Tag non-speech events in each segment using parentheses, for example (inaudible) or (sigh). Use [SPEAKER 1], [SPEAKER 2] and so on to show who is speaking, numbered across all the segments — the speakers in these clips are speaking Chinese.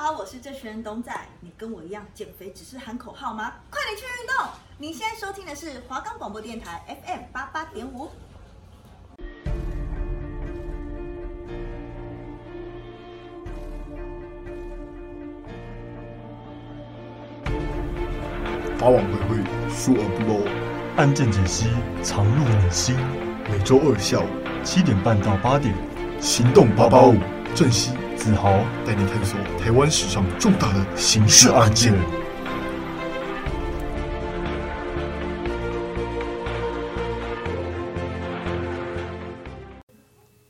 [SPEAKER 1] 好，我是这群人董仔。你跟我一样减肥只是喊口号吗？快点去运动！你现在收听的是华冈广播电台 FM 八八点五。
[SPEAKER 2] 法网恢恢，疏而不漏，
[SPEAKER 3] 案件解析，藏入你心。
[SPEAKER 2] 每周二下午
[SPEAKER 3] 七点半到八点，
[SPEAKER 2] 行动八八五，正熙、
[SPEAKER 3] 子豪
[SPEAKER 2] 带你探索台湾史上重大的刑事案件。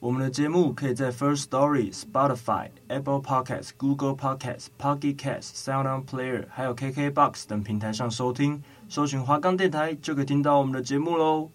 [SPEAKER 4] 我们的节目可以在 First Story、Spotify、Apple Podcasts、Google Podcasts、Pocket Casts、SoundOn Player，还有 KKBox 等平台上收听。搜寻华冈电台就可以听到我们的节目喽。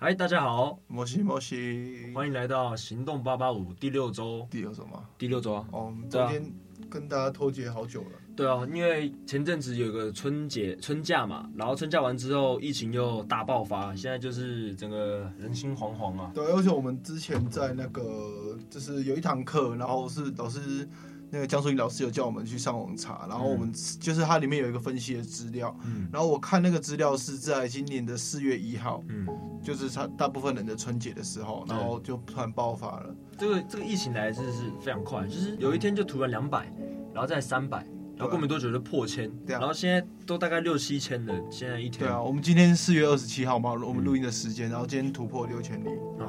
[SPEAKER 4] 嗨，大家好，
[SPEAKER 2] 摩西摩西，
[SPEAKER 4] 欢迎来到行动八八五第六周。
[SPEAKER 2] 第六周吗？
[SPEAKER 4] 第六周啊。
[SPEAKER 2] 哦，我们昨天跟大家脱节好久了。
[SPEAKER 4] 对啊，因为前阵子有个春节春假嘛，然后春假完之后，疫情又大爆发，现在就是整个人心惶惶啊。
[SPEAKER 2] 对，而且我们之前在那个就是有一堂课，然后是老师。那个江淑仪老师有叫我们去上网查，然后我们就是它里面有一个分析的资料，嗯，然后我看那个资料是在今年的四月一号，嗯，就是他大部分人的春节的时候，然后就突然爆发了。
[SPEAKER 4] 这个这个疫情来真的是非常快，就是有一天就突然两百，然后再三百，然后过没多久就破千，对啊。然后现在都大概六七千了，现在一天。
[SPEAKER 2] 对啊，我们今天四月二十七号嘛，我们录音的时间，然后今天突破六千例啊。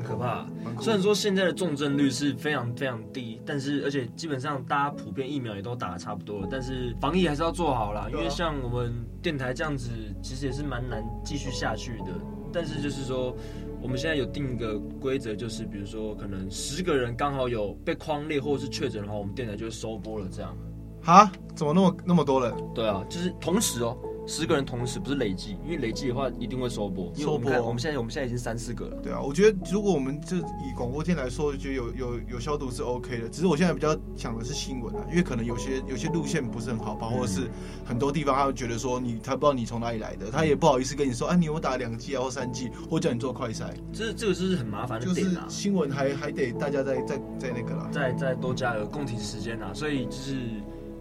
[SPEAKER 4] 很可怕，虽然说现在的重症率是非常非常低，但是而且基本上大家普遍疫苗也都打的差不多了，但是防疫还是要做好啦。因为像我们电台这样子，其实也是蛮难继续下去的。但是就是说，我们现在有定一个规则，就是比如说可能十个人刚好有被框列或者是确诊的话，我们电台就会收播了。这样，
[SPEAKER 2] 啊？怎么那么那么多人？
[SPEAKER 4] 对啊，就是同时哦。十个人同时不是累计，因为累计的话一定会收播。收播，我们现在我们现在已经三四个了。
[SPEAKER 2] 对啊，我觉得如果我们就以广播电来说，就有有有消毒是 OK 的。只是我现在比较想的是新闻啊，因为可能有些有些路线不是很好跑，或者是很多地方他会觉得说你他不知道你从哪里来的，他也不好意思跟你说，啊，你有打两剂啊或三剂，或叫你做快筛。
[SPEAKER 4] 这这个是很麻烦的点啊。
[SPEAKER 2] 新闻还还得大家再再再那个啦，
[SPEAKER 4] 再再多加个共体时间啊，所以就是。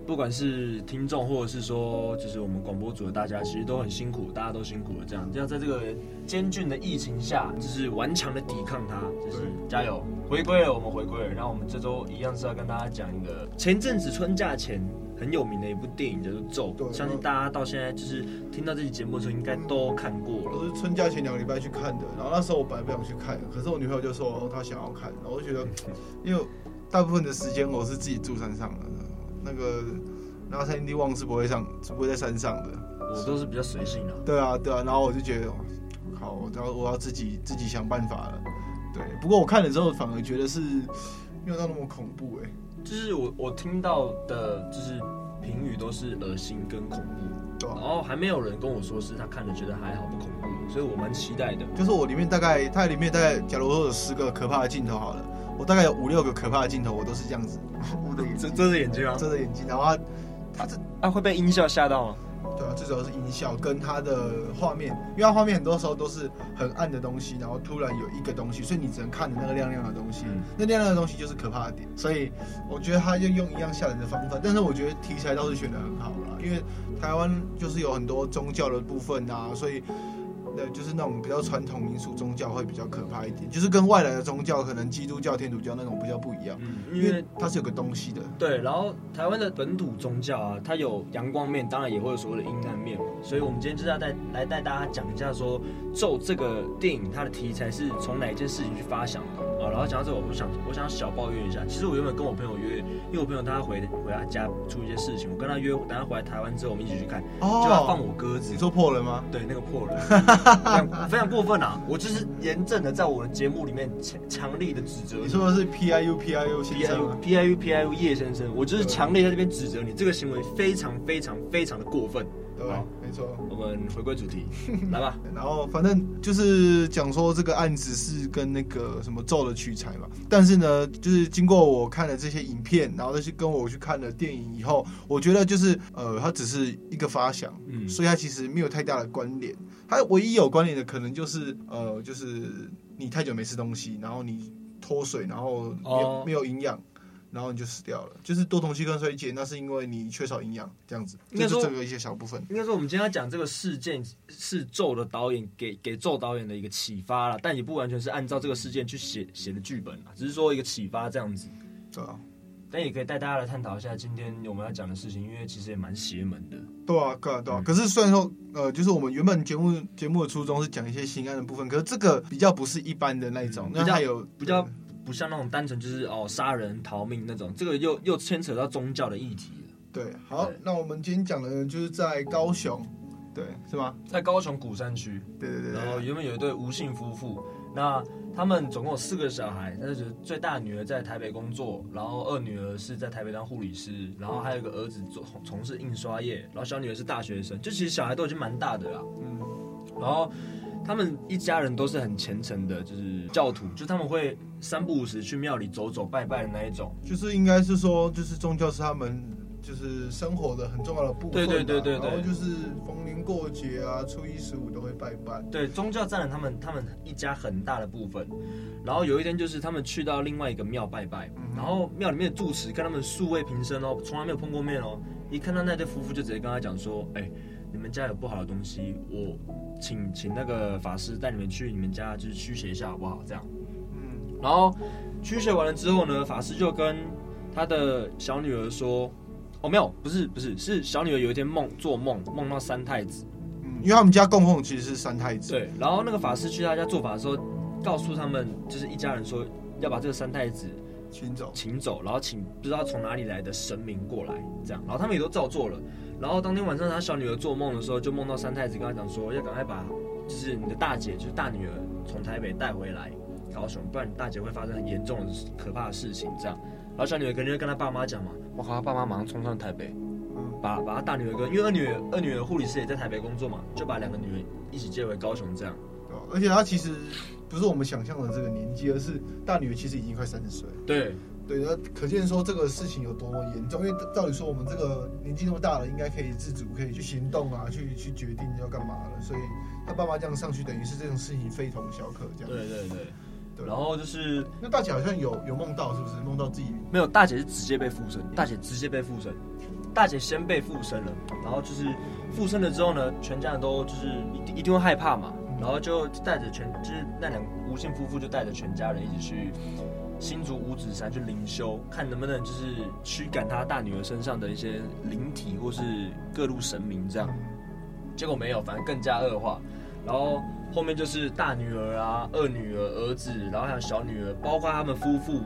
[SPEAKER 4] 不管是听众，或者是说，就是我们广播组的大家，其实都很辛苦，大家都辛苦了。这样，要在这个严峻的疫情下，就是顽强的抵抗它，就是加油，回归了，我们回归了。然后我们这周一样是要跟大家讲一个前阵子春假前很有名的一部电影，叫做《咒》。相信大家到现在就是听到这期节目的时候，应该都看过了。
[SPEAKER 2] 我是春假前两个礼拜去看的，然后那时候我本来不想去看，可是我女朋友就说她想要看，然后我就觉得，(laughs) 因为大部分的时间我是自己住山上的。那个那个三 D 望是不会上，是不会在山上的。
[SPEAKER 4] 我都是比较随性的。
[SPEAKER 2] 对啊，对啊。然后我就觉得，好，我要我要自己自己想办法了。对，不过我看了之后反而觉得是没有到那么恐怖哎、欸。
[SPEAKER 4] 就是我我听到的，就是评语都是恶心跟恐怖。对啊。然后还没有人跟我说是他看了觉得还好不恐怖，所以我蛮期待的。
[SPEAKER 2] 就是我里面大概，它里面大概，假如说有十个可怕的镜头好了。我大概有五六个可怕的镜头，我都是这样子捂着眼睛，
[SPEAKER 4] 遮着眼睛啊，
[SPEAKER 2] 遮着眼睛，然后他他这
[SPEAKER 4] 啊会被音效吓到吗？
[SPEAKER 2] 对啊，最主要是音效跟他的画面，因为他画面很多时候都是很暗的东西，然后突然有一个东西，所以你只能看着那个亮亮的东西，嗯、那亮亮的东西就是可怕的点。所以我觉得他就用一样吓人的方法，但是我觉得题材倒是选得很好啦，因为台湾就是有很多宗教的部分啊，所以。对，就是那种比较传统民俗宗教会比较可怕一点，就是跟外来的宗教，可能基督教、天主教那种比较不一样。嗯，因为它是有个东西的。
[SPEAKER 4] 对，然后台湾的本土宗教啊，它有阳光面，当然也会有所谓的阴暗面嘛。所以我们今天就是要带来带大家讲一下说，咒这个电影它的题材是从哪一件事情去发想的啊？然后讲到这，我想我想小抱怨一下，其实我原本跟我朋友约，因为我朋友他回回他家出一些事情，我跟他约，等他回来台湾之后，我们一起去看，哦、就要放我鸽子。
[SPEAKER 2] 你说破了吗？
[SPEAKER 4] 对，那个破人。(laughs) (laughs) 非常过分啊！我就是严正的在我的节目里面强强力的指责你。
[SPEAKER 2] 你说的是 P I U P I U 先生
[SPEAKER 4] P I U P I U 叶先生，我就是强烈在这边指责你，这个行为非常非常非常的过分。
[SPEAKER 2] 对，没错。
[SPEAKER 4] 我们回归主题，(laughs) 来吧。
[SPEAKER 2] 然后反正就是讲说这个案子是跟那个什么咒的取材嘛，但是呢，就是经过我看了这些影片，然后再去跟我去看了电影以后，我觉得就是呃，它只是一个发想，嗯，所以它其实没有太大的关联。它唯一有关联的可能就是呃，就是你太久没吃东西，然后你脱水，然后没有、oh. 没有营养。然后你就死掉了。就是多酮肌酐衰竭，那是因为你缺少营养，这样子。
[SPEAKER 4] 应该说
[SPEAKER 2] 这个一些小部分。
[SPEAKER 4] 应该说，我们今天要讲这个事件是咒的导演给给咒导演的一个启发了，但也不完全是按照这个事件去写写的剧本啊，只是说一个启发这样子。
[SPEAKER 2] 对啊。
[SPEAKER 4] 但也可以带大家来探讨一下今天我们要讲的事情，因为其实也蛮邪门的。
[SPEAKER 2] 对啊，对啊，对啊。可是虽然说，呃，就是我们原本节目节目的初衷是讲一些心安的部分，可是这个比较不是一般的那一种，嗯、那还有
[SPEAKER 4] 比较不像那种单纯就是哦杀人逃命那种，这个又又牵扯到宗教的议题
[SPEAKER 2] 了。对，好，那我们今天讲的就是在高雄，对，是吗？
[SPEAKER 4] 在高雄古山区。
[SPEAKER 2] 对对对，对。
[SPEAKER 4] 然后原本有一对吴姓夫妇，那。他们总共有四个小孩，但是最大女儿在台北工作，然后二女儿是在台北当护理师，然后还有一个儿子做从事印刷业，然后小女儿是大学生，就其实小孩都已经蛮大的了，嗯，然后他们一家人都是很虔诚的，就是教徒，就他们会三不五时去庙里走走拜拜的那一种，
[SPEAKER 2] 就是应该是说，就是宗教是他们。就是生活的很重要的部分，对对对对对，然后就是逢年过节啊，初一十五都会拜拜。
[SPEAKER 4] 对，宗教占了他们他们一家很大的部分。然后有一天就是他们去到另外一个庙拜拜，嗯、然后庙里面的住持跟他们素未平生哦，从来没有碰过面哦。一看到那对夫妇就直接跟他讲说：“哎，你们家有不好的东西，我请请那个法师带你们去你们家就是驱邪一下好不好？”这样，嗯，然后驱邪完了之后呢，法师就跟他的小女儿说。哦，没有，不是，不是，是小女儿有一天梦做梦，梦到三太子。
[SPEAKER 2] 嗯，因为他们家供奉其实是三太子。
[SPEAKER 4] 对，然后那个法师去他家做法的时候，告诉他们就是一家人说要把这个三太子
[SPEAKER 2] 请走，
[SPEAKER 4] 请走，然后请不知道从哪里来的神明过来，这样，然后他们也都照做了。然后当天晚上他小女儿做梦的时候，就梦到三太子跟他讲说，要赶快把就是你的大姐，就是大女儿从台北带回来高雄，不然你大姐会发生很严重的可怕的事情，这样。然后小女儿肯定会跟他爸妈讲嘛，我靠，他爸妈马上冲上台北，把把他大女儿跟，因为二女儿二女儿护理师也在台北工作嘛，就把两个女儿一起接回高雄这样。
[SPEAKER 2] 而且他其实不是我们想象的这个年纪，而是大女儿其实已经快三十岁。
[SPEAKER 4] 对
[SPEAKER 2] 对，那可见说这个事情有多么严重。因为照理说我们这个年纪那么大了，应该可以自主，可以去行动啊，去去决定要干嘛了。所以她爸妈这样上去，等于是这种事情非同小可这样。
[SPEAKER 4] 对对对。然后就是，
[SPEAKER 2] 那大姐好像有有梦到，是不是梦到自己？
[SPEAKER 4] 没有，大姐是直接被附身。大姐直接被附身，大姐先被附身了。然后就是附身了之后呢，全家人都就是一一定会害怕嘛。然后就带着全，就是那两吴姓夫妇就带着全家人一起去新竹五指山去灵修，看能不能就是驱赶他大女儿身上的一些灵体或是各路神明这样。结果没有，反而更加恶化。然后。后面就是大女儿啊、二女儿、儿子，然后还有小女儿，包括他们夫妇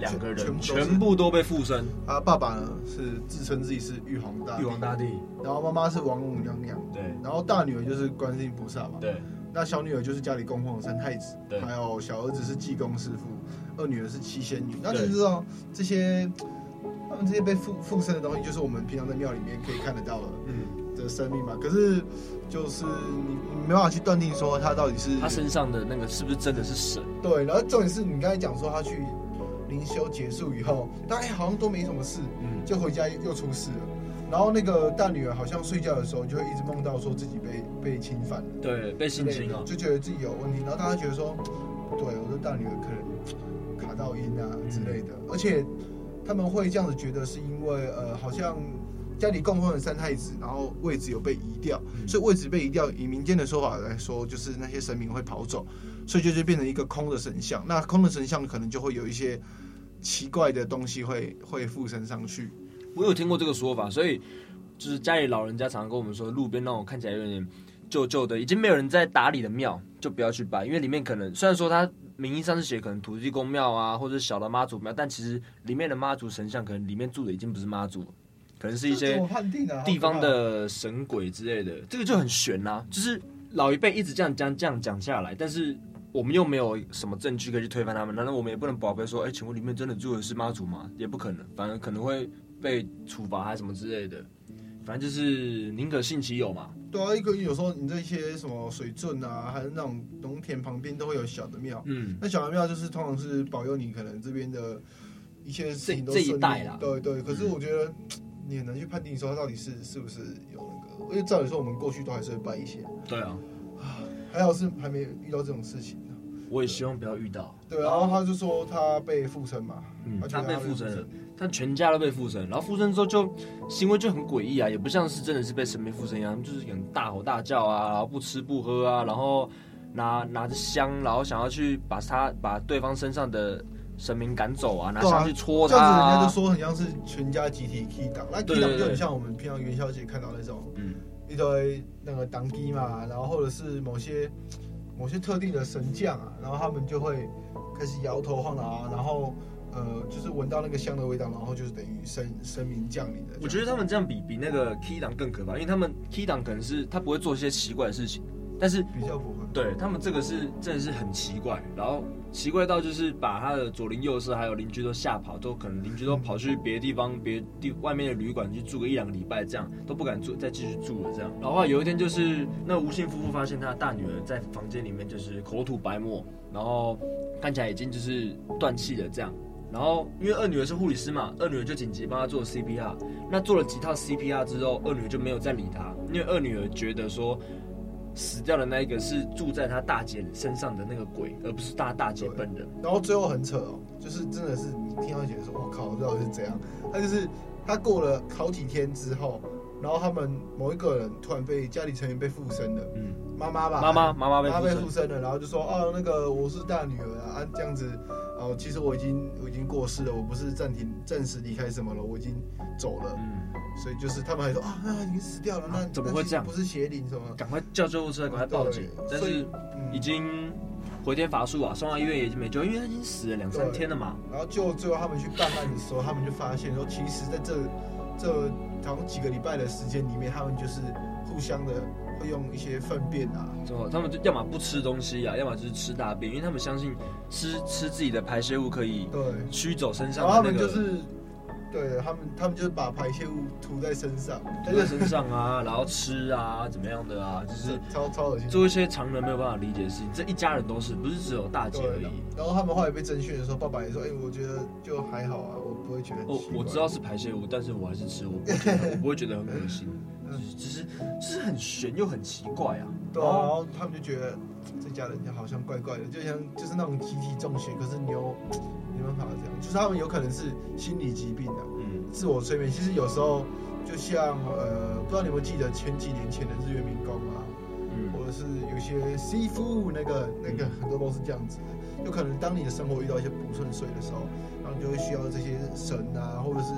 [SPEAKER 4] 两个人，全部，全部都被附身。
[SPEAKER 2] 啊，爸爸呢是自称自己是玉皇大帝，
[SPEAKER 4] 玉皇大帝，
[SPEAKER 2] 然后妈妈是王母娘娘，
[SPEAKER 4] 对，
[SPEAKER 2] 然后大女儿就是观世音菩萨嘛，
[SPEAKER 4] 对，
[SPEAKER 2] 那小女儿就是家里供奉的三太子，
[SPEAKER 4] 对，
[SPEAKER 2] 还有小儿子是济公师傅，二女儿是七仙女。那你知道这些他们这些被附附身的东西，就是我们平常在庙里面可以看得到的，嗯。的生命嘛，可是就是你你没办法去断定说他到底是
[SPEAKER 4] 他身上的那个是不是真的是神？
[SPEAKER 2] 对，然后重点是你刚才讲说他去灵修结束以后，大家好像都没什么事，嗯，就回家又出事了。然后那个大女儿好像睡觉的时候就会一直梦到说自己被被侵犯了，
[SPEAKER 4] 对，被性侵了，
[SPEAKER 2] 就觉得自己有问题。然后大家觉得说，不对，我的大女儿可能卡到音啊之类的，嗯，而且他们会这样子觉得是因为呃好像。家里供奉了三太子，然后位置有被移掉，嗯、所以位置被移掉，以民间的说法来说，就是那些神明会跑走，所以就就变成一个空的神像。那空的神像可能就会有一些奇怪的东西会会附身上去。
[SPEAKER 4] 我有听过这个说法，所以就是家里老人家常常跟我们说，路边那种看起来有点旧旧的，已经没有人在打理的庙，就不要去拜，因为里面可能虽然说它名义上是写可能土地公庙啊，或者小的妈祖庙，但其实里面的妈祖神像可能里面住的已经不是妈祖。可能是一些地方的神鬼之类的，这个就很悬呐、啊。就是老一辈一直这样讲这样讲下来，但是我们又没有什么证据可以去推翻他们，难道我们也不能宝贝说，哎，请问里面真的住的是妈祖吗？也不可能，反而可能会被处罚还是什么之类的。反正就是宁可信其有嘛。
[SPEAKER 2] 对啊，一个有时候你这些什么水圳啊，还是那种农田旁边都会有小的庙，嗯，那小的庙就是通常是保佑你可能这边的一些事情都顺利。这一代啦，对对。可是我觉得。嗯你很难去判定说它到底是是不是有那个，因为照理说我们过去都还是会拜一些。
[SPEAKER 4] 对啊，
[SPEAKER 2] 还好是还没遇到这种事情
[SPEAKER 4] 我也希望不要遇到。
[SPEAKER 2] 对，然后他就说他被附身嘛，
[SPEAKER 4] 嗯，他被附身了。他全家都被附身，然后附身之后就行为就很诡异啊，也不像是真的是被神明附身一样，就是很大吼大叫啊，然后不吃不喝啊，然后拿拿着香，然后想要去把他把对方身上的神明赶走啊，拿香去戳他、啊，
[SPEAKER 2] 这样子人家就说很像是全家集体 key 档，那 key 档就很像我们平常元宵节看到那种，嗯，一堆那个当机嘛，然后或者是某些某些特定的神将啊，然后他们就会开始摇头晃脑啊，然后。呃，就是闻到那个香的味道，然后就是等于神神明降临的。
[SPEAKER 4] 我觉得他们这样比比那个 key 档更可怕，因为他们 key 档可能是他不会做一些奇怪的事情，但是
[SPEAKER 2] 比较不会。
[SPEAKER 4] 对他们这个是真的是很奇怪，然后奇怪到就是把他的左邻右舍还有邻居都吓跑，都可能邻居都跑去别的地方、别地外面的旅馆去住个一两个礼拜，这样都不敢住再继续住了。这样，然后有一天就是那吴姓夫妇发现他的大女儿在房间里面就是口吐白沫，然后看起来已经就是断气了这样。然后，因为二女儿是护理师嘛，二女儿就紧急帮她做 CPR。那做了几套 CPR 之后，二女儿就没有再理她，因为二女儿觉得说，死掉的那一个是住在她大姐身上的那个鬼，而不是大大姐本人。
[SPEAKER 2] 然后最后很扯哦，就是真的是你听到觉得说，我靠，到底是怎样？他就是他过了好几天之后，然后他们某一个人突然被家里成员被附身了，嗯，妈妈吧，
[SPEAKER 4] 妈妈妈妈
[SPEAKER 2] 被附身了，然后就说，哦，那个我是大女儿啊，这样子。哦，其实我已经我已经过世了，我不是暂停暂时离开什么了，我已经走了。嗯，所以就是他们还说啊，那已经死掉了，那
[SPEAKER 4] 怎么会这样？
[SPEAKER 2] 不是邪灵什么？
[SPEAKER 4] 赶快叫救护车，赶快报警。但是已经回天乏术啊，送到医院也已经没救，因为他已经死了两三天了嘛。
[SPEAKER 2] 然后就最后他们去办案的时候，他们就发现说，其实在这这好像几个礼拜的时间里面，他们就是互相的。会用一些粪便啊，
[SPEAKER 4] 他们就要么不吃东西啊，要么就是吃大便，因为他们相信吃吃自己的排泄物可以对驱走身上的那个。
[SPEAKER 2] 他们就是，对他们，他们就是把排泄物涂在身上，
[SPEAKER 4] 涂在身上啊，(laughs) 然后吃啊，怎么样的啊，就是
[SPEAKER 2] 超超恶心，
[SPEAKER 4] 做一些常人没有办法理解的事情。这一家人都是，不是只有大姐而已。
[SPEAKER 2] 然后他们后来被征讯的时候，爸爸也说：“哎、欸，我觉得就还好啊，我不会觉得。”哦，
[SPEAKER 4] 我知道是排泄物，但是我还是吃，我不会觉得，我不会觉得很恶心。只是，只是很玄又很奇怪啊。
[SPEAKER 2] 对啊，然后他们就觉得这家人好像怪怪的，就像就是那种集体中邪，可是你又没办法这样，就是他们有可能是心理疾病的，嗯，自我催眠。其实有时候就像呃，不知道你有没有记得前几年前的日月明功啊，嗯，或者是有些师傅那个那个很多都是这样子的，有可能当你的生活遇到一些不顺遂的时候，然后你就会需要这些神啊，或者是。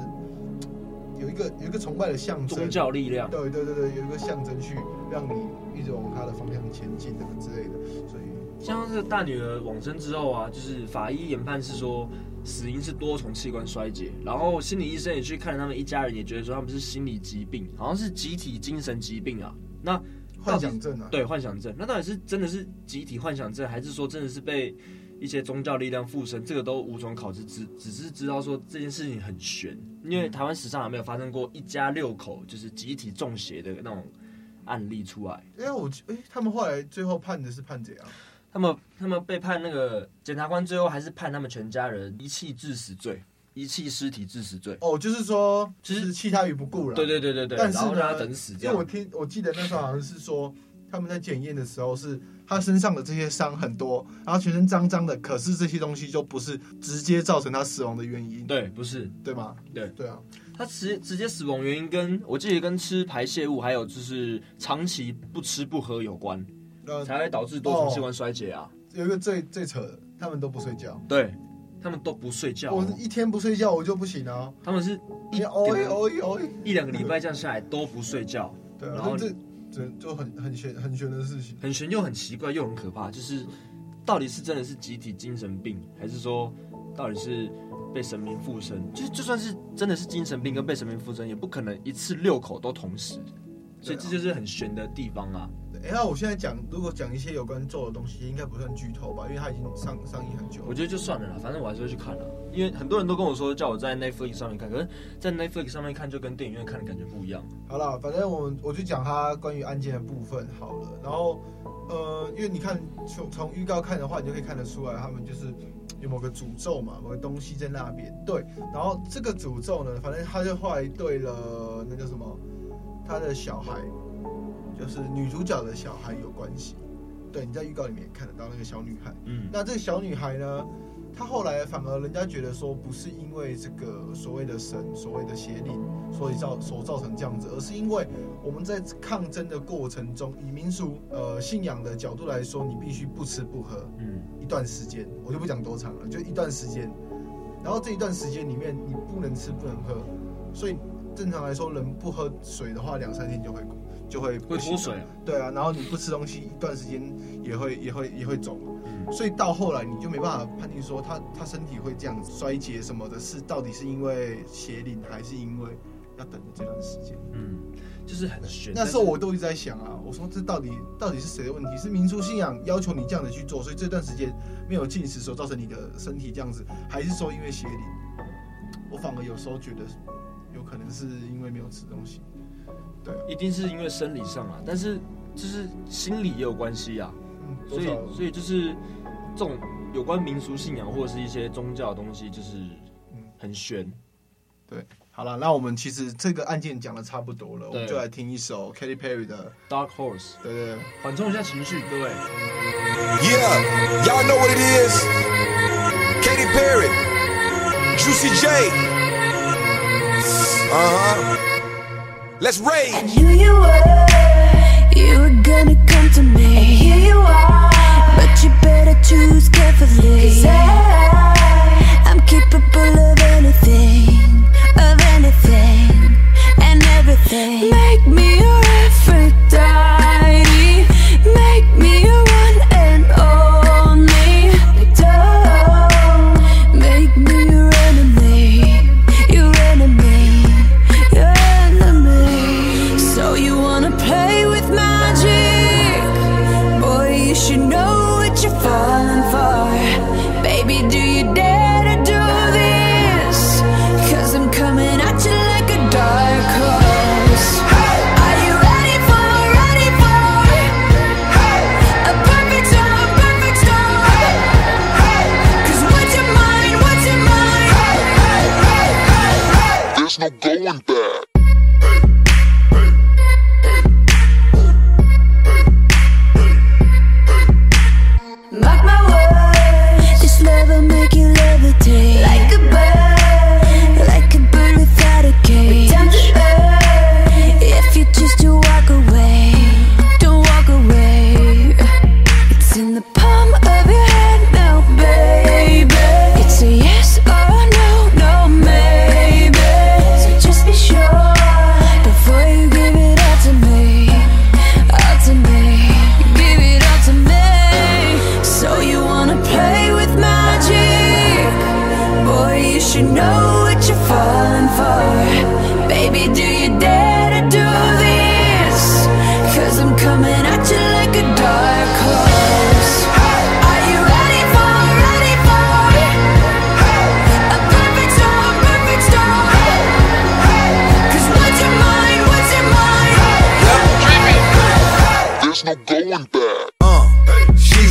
[SPEAKER 2] 有一个有一个崇拜的象征，
[SPEAKER 4] 宗教力量。
[SPEAKER 2] 对对对对，有一个象征去让你一直往他的方向前进，等等之类的。所以，
[SPEAKER 4] 像是大女儿往生之后啊，就是法医研判是说死因是多重器官衰竭，然后心理医生也去看他们一家人，也觉得说他们是心理疾病，好像是集体精神疾病啊。那
[SPEAKER 2] 幻想症啊？
[SPEAKER 4] 对，幻想症。那到底是真的是集体幻想症，还是说真的是被？一些宗教力量附身，这个都无从考知，只只是知道说这件事情很玄，因为台湾史上还没有发生过一家六口就是集体中邪的那种案例出来。
[SPEAKER 2] 哎，我哎，他们后来最后判的是判怎样？
[SPEAKER 4] 他们他们被判那个检察官最后还是判他们全家人遗弃致死罪，遗弃尸体致死罪。
[SPEAKER 2] 哦，就是说，就是弃他于不顾了。
[SPEAKER 4] 对对对对对。
[SPEAKER 2] 但是
[SPEAKER 4] 他等死。
[SPEAKER 2] 因为我听我记得那时候好像是说他们在检验的时候是。他身上的这些伤很多，然后全身脏脏的，可是这些东西就不是直接造成他死亡的原因。
[SPEAKER 4] 对，不是，
[SPEAKER 2] 对吗？
[SPEAKER 4] 对，
[SPEAKER 2] 对啊。
[SPEAKER 4] 他直直接死亡原因跟我记得跟吃排泄物，还有就是长期不吃不喝有关，呃，才会导致多重器官衰竭啊。哦，
[SPEAKER 2] 有一个最最扯的，他们都不睡觉。
[SPEAKER 4] 对，他们都不睡觉。
[SPEAKER 2] 我一天不睡觉我就不行啊。
[SPEAKER 4] 他们是一
[SPEAKER 2] 哦一哦一哦
[SPEAKER 4] 一两个礼拜这样下来都不睡觉。
[SPEAKER 2] 对，然后这。就很很玄很玄的事情，
[SPEAKER 4] 很玄又很奇怪又很可怕，就是到底是真的是集体精神病，还是说到底是被神明附身？就是就算是真的是精神病跟被神明附身，也不可能一次六口都同时，所以这就是很玄的地方啊。
[SPEAKER 2] 哎，那我现在讲，如果讲一些有关咒的东西，应该不算剧透吧？因为它已经上上映很久。
[SPEAKER 4] 我觉得就算了啦，反正我还是会去看啦。因为很多人都跟我说，叫我在 Netflix 上面看，可是，在 Netflix 上面看就跟电影院看的感觉不一样。
[SPEAKER 2] 好了，反正我我就讲它关于案件的部分好了。然后，呃，因为你看从从预告看的话，你就可以看得出来，他们就是有某个诅咒嘛，某个东西在那边。对，然后这个诅咒呢，反正他就后来对了那叫什么，他的小孩。就是女主角的小孩有关系，对，你在预告里面也看得到那个小女孩。嗯，那这个小女孩呢，她后来反而人家觉得说，不是因为这个所谓的神、所谓的邪灵，所以造所造成这样子，而是因为我们在抗争的过程中，以民俗呃信仰的角度来说，你必须不吃不喝，嗯，一段时间，我就不讲多长了，就一段时间。然后这一段时间里面，你不能吃不能喝，所以正常来说，人不喝水的话，两三天就会就会
[SPEAKER 4] 会脱水啊。
[SPEAKER 2] 对啊，然后你不吃东西，一段时间也会也会也会肿。所以到后来你就没办法判定说他他身体会这样衰竭什么的，是到底是因为邪灵还是因为要等这段时间？
[SPEAKER 4] 嗯，就是很玄。
[SPEAKER 2] 那时候我都一直在想啊，我说这到底到底是谁的问题？是民族信仰要求你这样子去做，所以这段时间没有进食所造成你的身体这样子，还是说因为邪灵？我反而有时候觉得有可能是因为没有吃东西。对啊，
[SPEAKER 4] 一定是因为生理上啊，但是就是心理也有关系啊。所以，所以就是这种有关民俗信仰或者是一些宗教的东西，就是很玄。
[SPEAKER 2] 对，好了，那我们其实这个案件讲的差不多了，我们就来听一首 Katy Perry 的《
[SPEAKER 4] Dark Horse》。
[SPEAKER 2] 对对，
[SPEAKER 4] 缓冲一下情绪，各位。
[SPEAKER 5] Yeah, y'all know what it is. Katy Perry, Juicy J. Uh huh. Let's rage.
[SPEAKER 6] I knew you were, you were gonna come to me. And here you are, but you better choose carefully.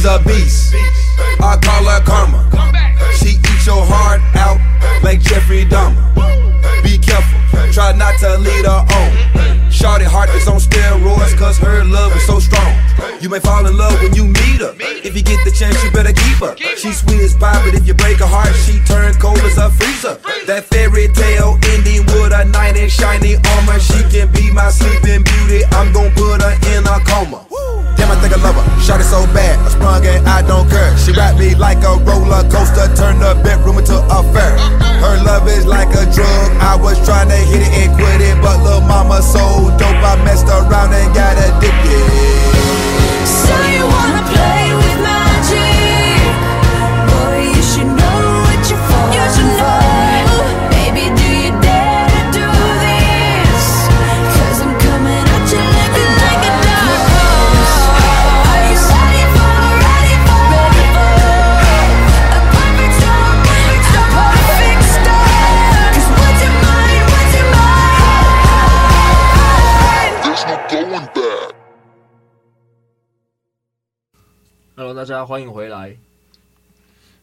[SPEAKER 6] A
[SPEAKER 5] beast. I call her karma. She eats your heart out like Jeffrey Dahmer. Be careful, try not to lead her on. Shorty heart is on steroids, cause her love is so strong. You may fall in love when you meet her. If you get the chance, you better keep her. She's sweet as pie, but if you break her heart, she turn cold as a freezer. That fairy tale ending with a knight in shiny armor. She can be my sleeping beauty. I'm gon' put her in a coma. Damn, I think I love her. Shot it so bad, sprung and I don't care. She wrapped me like a roller coaster, turned the bedroom into a fair. Her love is like a drug. I was trying to hit it and quit it,
[SPEAKER 4] 欢迎回来。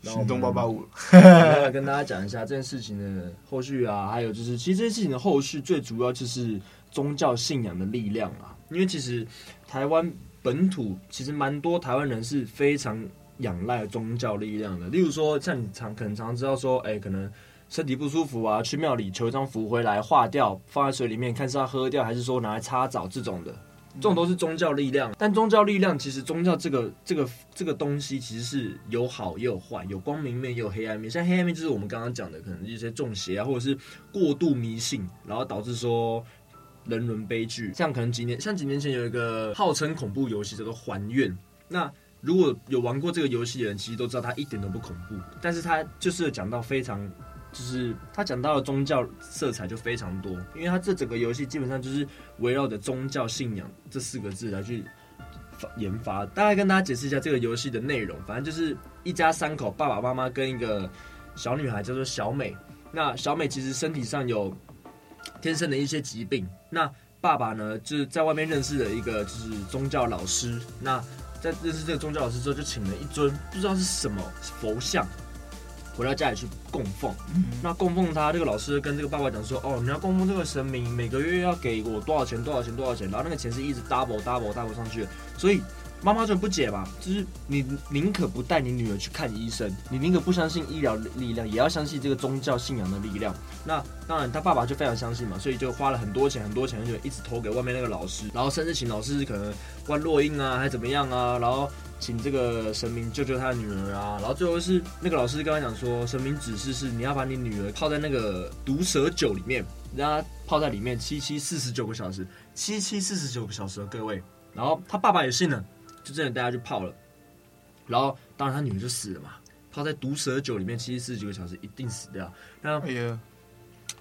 [SPEAKER 2] 行动八八五，
[SPEAKER 4] 来跟大家讲一下这件事情的后续啊，还有就是，其实这件事情的后续最主要就是宗教信仰的力量啊。因为其实台湾本土其实蛮多台湾人是非常仰赖宗教力量的。例如说，像你常可能常常知道说，哎、欸，可能身体不舒服啊，去庙里求一张符回来化掉，放在水里面，看是要喝掉还是说拿来擦澡这种的。这种都是宗教力量，但宗教力量其实宗教这个这个这个东西其实是有好也有坏，有光明面也有黑暗面。像黑暗面就是我们刚刚讲的，可能一些中邪啊，或者是过度迷信，然后导致说人伦悲剧。像可能几年，像几年前有一个号称恐怖游戏叫做《还愿》，那如果有玩过这个游戏的人，其实都知道它一点都不恐怖，但是它就是讲到非常。就是他讲到的宗教色彩就非常多，因为他这整个游戏基本上就是围绕着宗教信仰这四个字来去研发。大概跟大家解释一下这个游戏的内容，反正就是一家三口，爸爸妈妈跟一个小女孩叫做小美。那小美其实身体上有天生的一些疾病。那爸爸呢，就是在外面认识了一个就是宗教老师。那在认识这个宗教老师之后，就请了一尊不知道是什么佛像。回到家里去供奉，那供奉他这个老师跟这个爸爸讲说，哦，你要供奉这个神明，每个月要给我多少钱，多少钱，多少钱，然后那个钱是一直 double double double 上去的，所以妈妈就不解嘛，就是你宁可不带你女儿去看医生，你宁可不相信医疗力量，也要相信这个宗教信仰的力量。那当然他爸爸就非常相信嘛，所以就花了很多钱，很多钱就一直投给外面那个老师，然后甚至请老师可能观落印啊，还怎么样啊，然后。请这个神明救救他的女儿啊！然后最后是那个老师跟他讲说，神明指示是你要把你女儿泡在那个毒蛇酒里面，让她泡在里面七七四十九个小时，七七四十九个小时各位。然后他爸爸也信了，就真的带他去泡了。然后当然他女儿就死了嘛，泡在毒蛇酒里面七七四十九个小时一定死掉。那哎呀。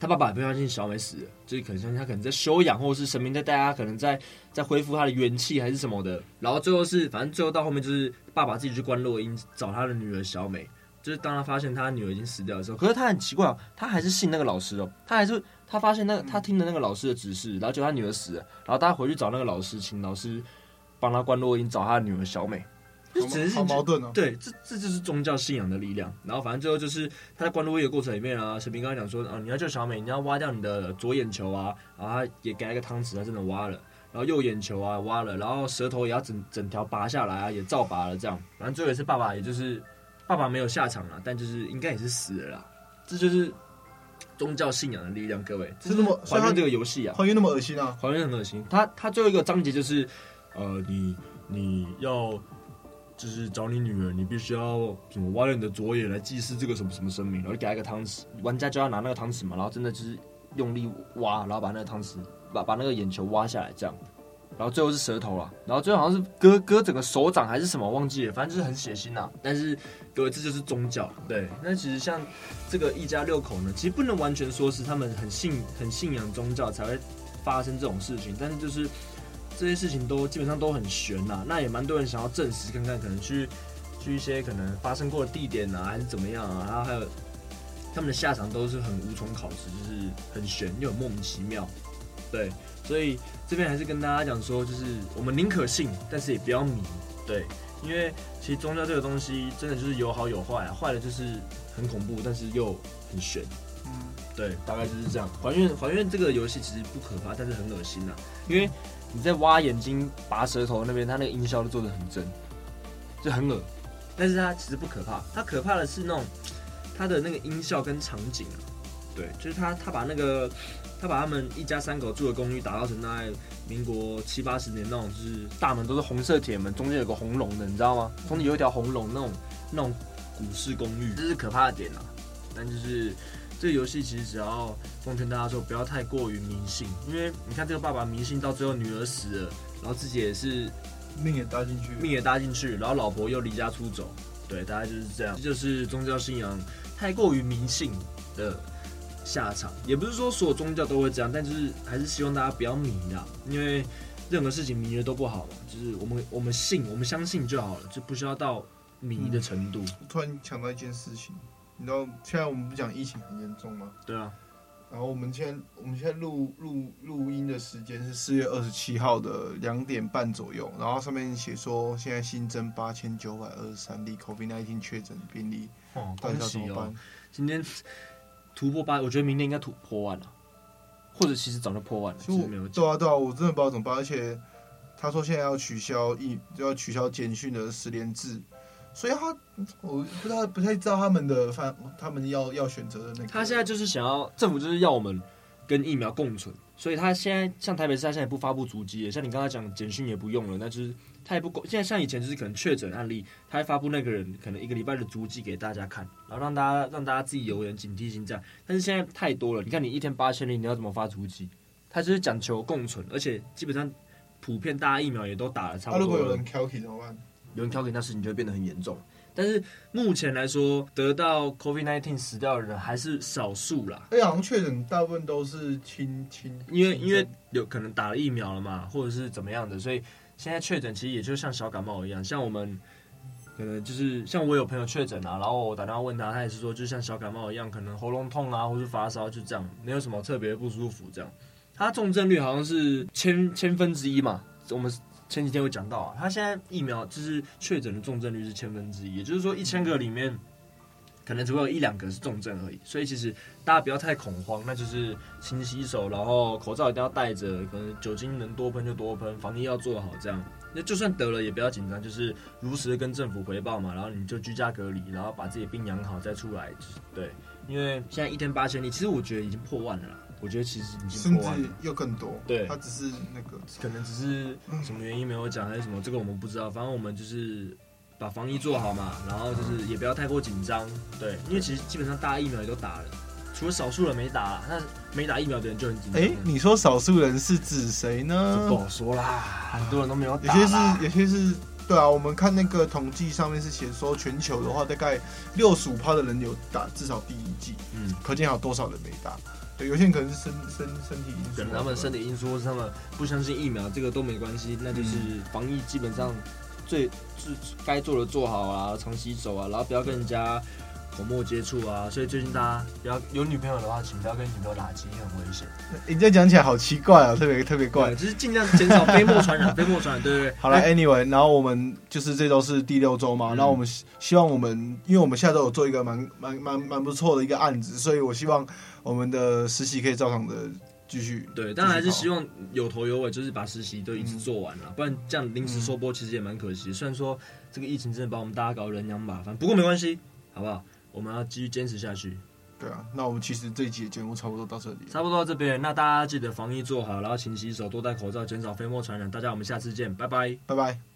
[SPEAKER 4] 他爸爸也不相信小美死了，就是可能相信他可能在休养，或者是神明在带他，可能在在恢复他的元气还是什么的。然后最后是，反正最后到后面就是爸爸自己去观落阴找他的女儿小美。就是当他发现他女儿已经死掉的时候，可是他很奇怪哦，他还是信那个老师哦，他还是他发现那个他听的那个老师的指示，然后就他女儿死了，然后他回去找那个老师，请老师帮他观落阴找他的女儿小美。就只是
[SPEAKER 2] 好矛盾哦。
[SPEAKER 4] 对，这这就是宗教信仰的力量。然后反正最后就是他在观落阴的过程里面啊，神明刚刚讲说啊，你要救小美，你要挖掉你的左眼球啊，然后他也给他一个汤匙，他真的挖了。然后右眼球啊挖了，然后舌头也要整整条拔下来啊，也照拔了。这样，反正最后也是爸爸，也就是爸爸没有下场了，但就是应该也是死了啦。这就是宗教信仰的力量，各位。是那么还原这个游戏啊？
[SPEAKER 2] 还原那么恶心啊？
[SPEAKER 4] 还原很恶心。他他最后一个章节就是，呃，你你要。就是找你女儿，你必须要什么挖了你的左眼来祭祀这个什么什么神明，然后给他一个汤匙，玩家就要拿那个汤匙嘛，然后真的就是用力挖，然后把那个汤匙把把那个眼球挖下来这样，然后最后是舌头了，然后最后好像是割割整个手掌还是什么忘记了，反正就是很血腥呐。但是各位这就是宗教，对。那其实像这个一家六口呢，其实不能完全说是他们很信很信仰宗教才会发生这种事情，但是就是。这些事情都基本上都很悬呐、啊，那也蛮多人想要证实看看，可能去去一些可能发生过的地点啊，还是怎么样啊，然后还有他们的下场都是很无从考证，就是很悬又很莫名其妙。对，所以这边还是跟大家讲说，就是我们宁可信，但是也不要迷。对，因为其实宗教这个东西真的就是有好有坏啊，坏的就是很恐怖，但是又很悬。嗯，对，大概就是这样。还愿还愿这个游戏其实不可怕，但是很恶心呐、啊，因为。你在挖眼睛、拔舌头那边，他那个音效都做得很真，就很恶。但是它其实不可怕，它可怕的是那种它的那个音效跟场景啊。对，就是他他把那个他把他们一家三口住的公寓打造成那民国七八十年那种，就是大门都是红色铁门，中间有个红龙的，你知道吗？中间有一条红龙那种那种古式公寓，这是可怕的点啊。但就是。这个游戏其实只要奉劝大家说，不要太过于迷信，因为你看这个爸爸迷信到最后女儿死了，然后自己也是
[SPEAKER 2] 命也搭进去，
[SPEAKER 4] 命也搭进去，然后老婆又离家出走，对，大概就是这样。这就是宗教信仰太过于迷信的下场，也不是说所有宗教都会这样，但就是还是希望大家不要迷啊，因为任何事情迷了都不好嘛，就是我们我们信，我们相信就好了，就不需要到迷的程度。
[SPEAKER 2] 嗯，突然想到一件事情。你知道现在我们不讲疫情很严重吗？
[SPEAKER 4] 对啊。
[SPEAKER 2] 然后我们现在我们现在录录录音的时间是四月二十七号的两点半左右，然后上面写说现在新增八千九百二十三例 COVID-19 确诊病例。
[SPEAKER 4] 哦，恭喜哦！今天突破八，我觉得明天应该突破万了，或者其实早就破万了。其实没有。
[SPEAKER 2] 对啊对啊，我真的不知道怎么办，而且他说现在要取消一就要取消简讯的十连制。所以他我不知道不太知道他们的反他们要要选择的那个。
[SPEAKER 4] 他现在就是想要政府就是要我们跟疫苗共存，所以他现在像台北市，他现在也不发布足迹，像你刚才讲简讯也不用了，那就是他也不现在像以前就是可能确诊案例，他会发布那个人可能一个礼拜的足迹给大家看，然后让大家让大家自己有点警惕心这样。但是现在太多了，你看你一天八千例，你要怎么发足迹？他就是讲求共存，而且基本上普遍大家疫苗也都打了差不多了。
[SPEAKER 2] 那、啊、如果有人 Kelky 怎么办？
[SPEAKER 4] 有人 Kelky 那事情就会变得很严重。但是目前来说，得到 COVID-19 死掉的人还是少数啦。
[SPEAKER 2] 哎，好像确诊大部分都是轻轻，
[SPEAKER 4] 因为因为有可能打了疫苗了嘛，或者是怎么样的，所以现在确诊其实也就像小感冒一样。像我们可能就是像我有朋友确诊啊，然后我打电话问他，他也是说就像小感冒一样，可能喉咙痛啊，或是发烧就这样，没有什么特别不舒服这样。他重症率好像是千千分之一嘛，我们。前几天我讲到啊，他现在疫苗就是确诊的重症率是千分之一，也就是说一千个里面可能只会有一两个是重症而已。所以其实大家不要太恐慌，那就是勤洗手，然后口罩一定要戴着，可能酒精能多喷就多喷，防疫要做好这样。那就算得了也不要紧张，就是如实的跟政府回报嘛，然后你就居家隔离，然后把自己病养好再出来。对，因为现在一天八千例，其实我觉得已经破万了啦。我觉得其实已经破万了，
[SPEAKER 2] 甚至又更多。
[SPEAKER 4] 对，
[SPEAKER 2] 他只是那个，
[SPEAKER 4] 可能只是什么原因没有讲，还是什么，这个我们不知道。反正我们就是把防疫做好嘛，然后就是也不要太过紧张。对，因为其实基本上大家疫苗也都打了，除了少数人没打，那没打疫苗的人就很紧张。
[SPEAKER 2] 哎，你说少数人是指谁呢？
[SPEAKER 4] 不好说啦，很多人都没有打。
[SPEAKER 2] 有些是，有些是，对啊。我们看那个统计上面是写说，全球的话大概六十五趴的人有打至少第一剂，嗯，可见还有多少人没打。有些人可能是身身身体因素，
[SPEAKER 4] 他们身体因素，或是他们不相信疫苗，这个都没关系。那就是防疫基本上最最该做的做好啊，常洗手啊，然后不要跟人家口沫接触啊。所以最近大家不要有女朋友的话，请不要跟女朋友打机，很危险。
[SPEAKER 2] 你这讲起来好奇怪啊，特别特别怪，
[SPEAKER 4] 就是尽量减少飞沫传染，(laughs) 飞沫传染，对不对。
[SPEAKER 2] 好了，Anyway，然后我们就是这周是第六周嘛，然后我们希望我们，因为我们下周有做一个蛮蛮蛮蛮不错的一个案子，所以我希望。我们的实习可以照常的继续，
[SPEAKER 4] 对，当然还是希望有头有尾，就是把实习都一直做完了，嗯、不然这样临时收播其实也蛮可惜。虽然说这个疫情真的把我们大家搞人仰马翻，不过没关系，好不好？我们要继续坚持下去。
[SPEAKER 2] 对啊，那我们其实这一集的节目差不多到这里，
[SPEAKER 4] 差不多到这边。那大家记得防疫做好，然后勤洗手，多戴口罩，减少飞沫传染。大家我们下次见，拜拜，
[SPEAKER 2] 拜拜。